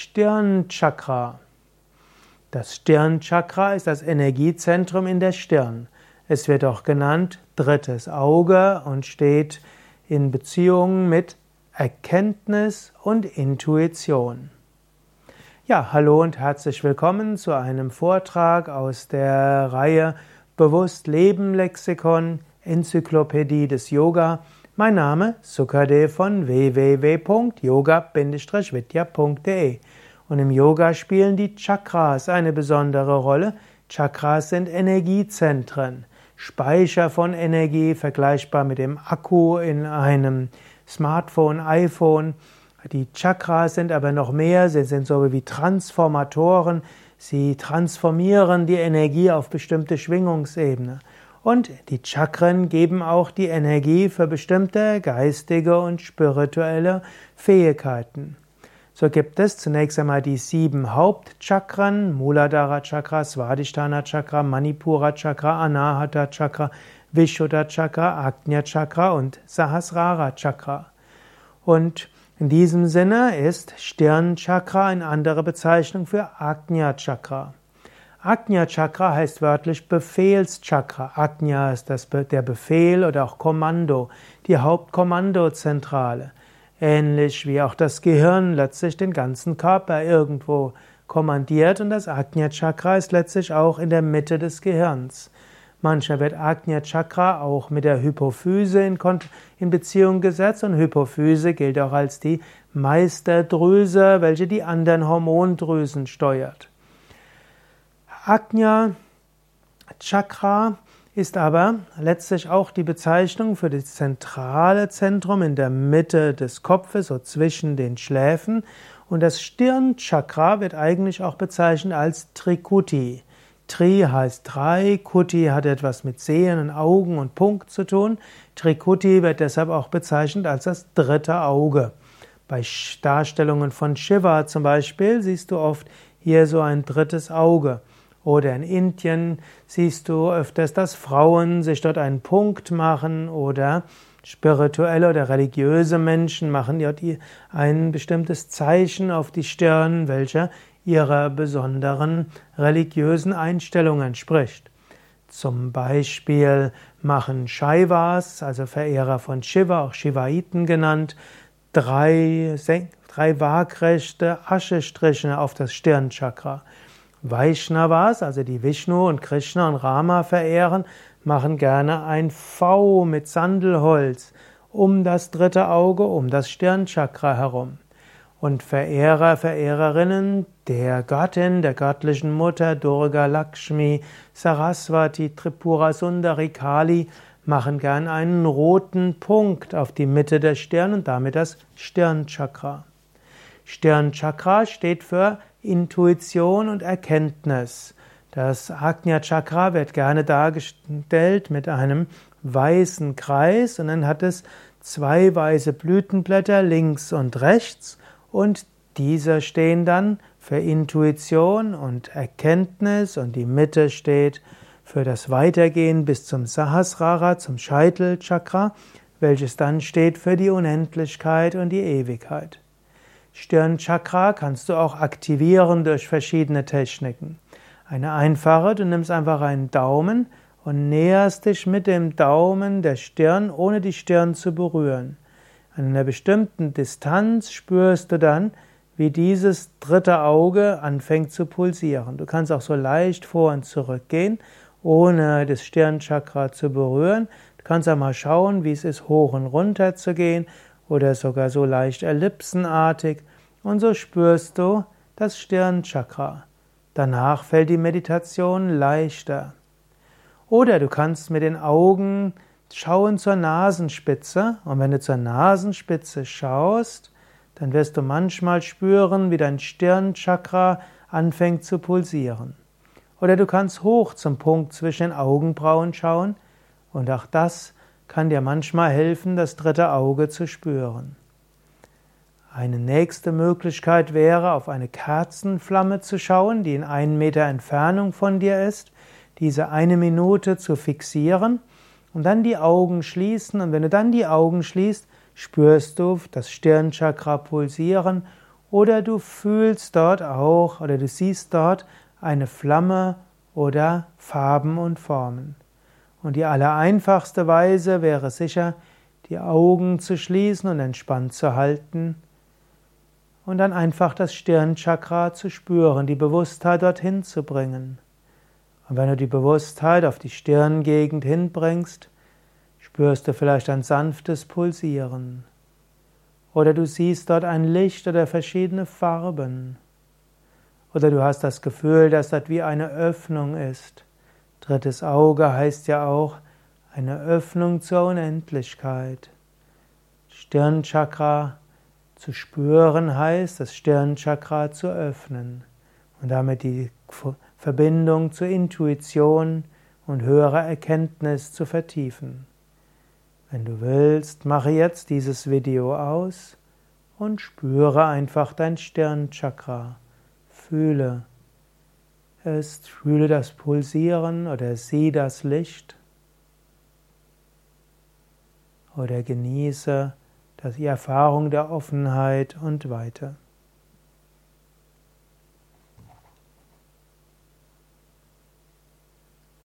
Stirnchakra. Das Stirnchakra ist das Energiezentrum in der Stirn. Es wird auch genannt drittes Auge und steht in Beziehung mit Erkenntnis und Intuition. Ja, hallo und herzlich willkommen zu einem Vortrag aus der Reihe Bewusst Leben Lexikon Enzyklopädie des Yoga. Mein Name Sukadev von www.yoga-vidya.de und im Yoga spielen die Chakras eine besondere Rolle. Chakras sind Energiezentren, Speicher von Energie, vergleichbar mit dem Akku in einem Smartphone, iPhone. Die Chakras sind aber noch mehr, sie sind so wie Transformatoren, sie transformieren die Energie auf bestimmte Schwingungsebene. Und die Chakren geben auch die Energie für bestimmte geistige und spirituelle Fähigkeiten. So gibt es zunächst einmal die sieben Hauptchakren, Muladhara Chakra, Svadhisthana Chakra, Manipura Chakra, Anahata Chakra, Vishuddha Chakra, Agnya Chakra und Sahasrara Chakra. Und in diesem Sinne ist Stirnchakra eine andere Bezeichnung für Agnya Chakra. Agnya Chakra heißt wörtlich Befehlschakra. Agnya ist das, der Befehl oder auch Kommando, die Hauptkommandozentrale. Ähnlich wie auch das Gehirn letztlich den ganzen Körper irgendwo kommandiert und das Agnya Chakra ist letztlich auch in der Mitte des Gehirns. Manchmal wird Agnya Chakra auch mit der Hypophyse in, in, Beziehung gesetzt und Hypophyse gilt auch als die Meisterdrüse, welche die anderen Hormondrüsen steuert. Agnya Chakra ist aber letztlich auch die Bezeichnung für das zentrale Zentrum in der Mitte des Kopfes, so zwischen den Schläfen. Und das Stirnchakra wird eigentlich auch bezeichnet als Trikuti. Tri heißt drei, Kuti hat etwas mit Sehen, Augen und Punkt zu tun. Trikuti wird deshalb auch bezeichnet als das dritte Auge. Bei Darstellungen von Shiva zum Beispiel siehst du oft hier so ein drittes Auge. Oder in Indien siehst du öfters, dass Frauen sich dort einen Punkt machen oder spirituelle oder religiöse Menschen machen dort ein bestimmtes Zeichen auf die Stirn, welcher ihrer besonderen religiösen Einstellung entspricht. Zum Beispiel machen Shaivas, also Verehrer von Shiva, auch Shivaiten genannt, drei, drei waagrechte Aschestriche auf das Stirnchakra. Vaishnavas, also die Vishnu und Krishna und Rama verehren, machen gerne ein V mit Sandelholz um das dritte Auge, um das Stirnchakra herum und Verehrer, Verehrerinnen der Gattin, der göttlichen Mutter Durga Lakshmi, Saraswati, Tripura Sundari Kali machen gern einen roten Punkt auf die Mitte der Stirn und damit das Stirnchakra. Stirnchakra steht für Intuition und Erkenntnis. Das Agnya Chakra wird gerne dargestellt mit einem weißen Kreis und dann hat es zwei weiße Blütenblätter links und rechts und diese stehen dann für Intuition und Erkenntnis und die Mitte steht für das Weitergehen bis zum Sahasrara, zum Scheitelchakra, welches dann steht für die Unendlichkeit und die Ewigkeit. Stirnchakra kannst du auch aktivieren durch verschiedene Techniken. Eine einfache, du nimmst einfach einen Daumen und näherst dich mit dem Daumen der Stirn, ohne die Stirn zu berühren. An einer bestimmten Distanz spürst du dann, wie dieses dritte Auge anfängt zu pulsieren. Du kannst auch so leicht vor und zurück gehen, ohne das Stirnchakra zu berühren. Du kannst auch mal schauen, wie es ist, hoch und runter zu gehen oder sogar so leicht ellipsenartig. Und so spürst du das Stirnchakra. Danach fällt die Meditation leichter. Oder du kannst mit den Augen schauen zur Nasenspitze und wenn du zur Nasenspitze schaust, dann wirst du manchmal spüren, wie dein Stirnchakra anfängt zu pulsieren. Oder du kannst hoch zum Punkt zwischen den Augenbrauen schauen und auch das kann dir manchmal helfen, das dritte Auge zu spüren. Eine nächste Möglichkeit wäre, auf eine Kerzenflamme zu schauen, die in einem Meter Entfernung von dir ist, diese eine Minute zu fixieren und dann die Augen schließen. Und wenn du dann die Augen schließt, spürst du das Stirnchakra pulsieren oder du fühlst dort auch oder du siehst dort eine Flamme oder Farben und Formen. Und die allereinfachste Weise wäre sicher, die Augen zu schließen und entspannt zu halten und dann einfach das Stirnchakra zu spüren, die Bewusstheit dorthin zu bringen. Und wenn du die Bewusstheit auf die Stirngegend hinbringst, spürst du vielleicht ein sanftes Pulsieren. Oder du siehst dort ein Licht oder verschiedene Farben. Oder du hast das Gefühl, dass dort wie eine Öffnung ist. Drittes Auge heißt ja auch eine Öffnung zur Unendlichkeit. Stirnchakra zu spüren heißt, das Stirnchakra zu öffnen und damit die Verbindung zur Intuition und höherer Erkenntnis zu vertiefen. Wenn du willst, mache jetzt dieses Video aus und spüre einfach dein Stirnchakra. Fühle es, fühle das Pulsieren oder sieh das Licht oder genieße die Erfahrung der Offenheit und weiter.